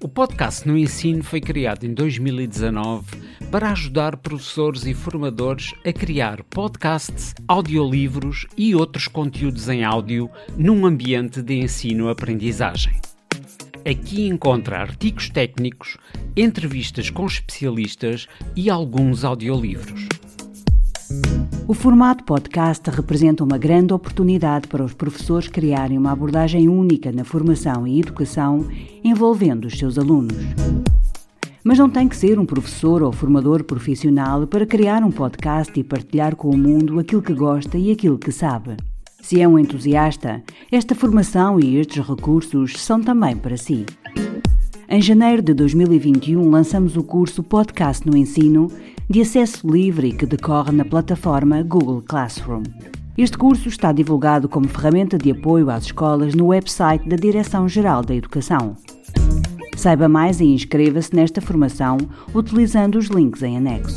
O podcast no ensino foi criado em 2019 para ajudar professores e formadores a criar podcasts, audiolivros e outros conteúdos em áudio num ambiente de ensino-aprendizagem. Aqui encontra artigos técnicos, entrevistas com especialistas e alguns audiolivros. O formato podcast representa uma grande oportunidade para os professores criarem uma abordagem única na formação e educação envolvendo os seus alunos. Mas não tem que ser um professor ou formador profissional para criar um podcast e partilhar com o mundo aquilo que gosta e aquilo que sabe. Se é um entusiasta, esta formação e estes recursos são também para si. Em janeiro de 2021 lançamos o curso Podcast no Ensino, de acesso livre que decorre na plataforma Google Classroom. Este curso está divulgado como ferramenta de apoio às escolas no website da Direção-Geral da Educação. Saiba mais e inscreva-se nesta formação utilizando os links em anexo.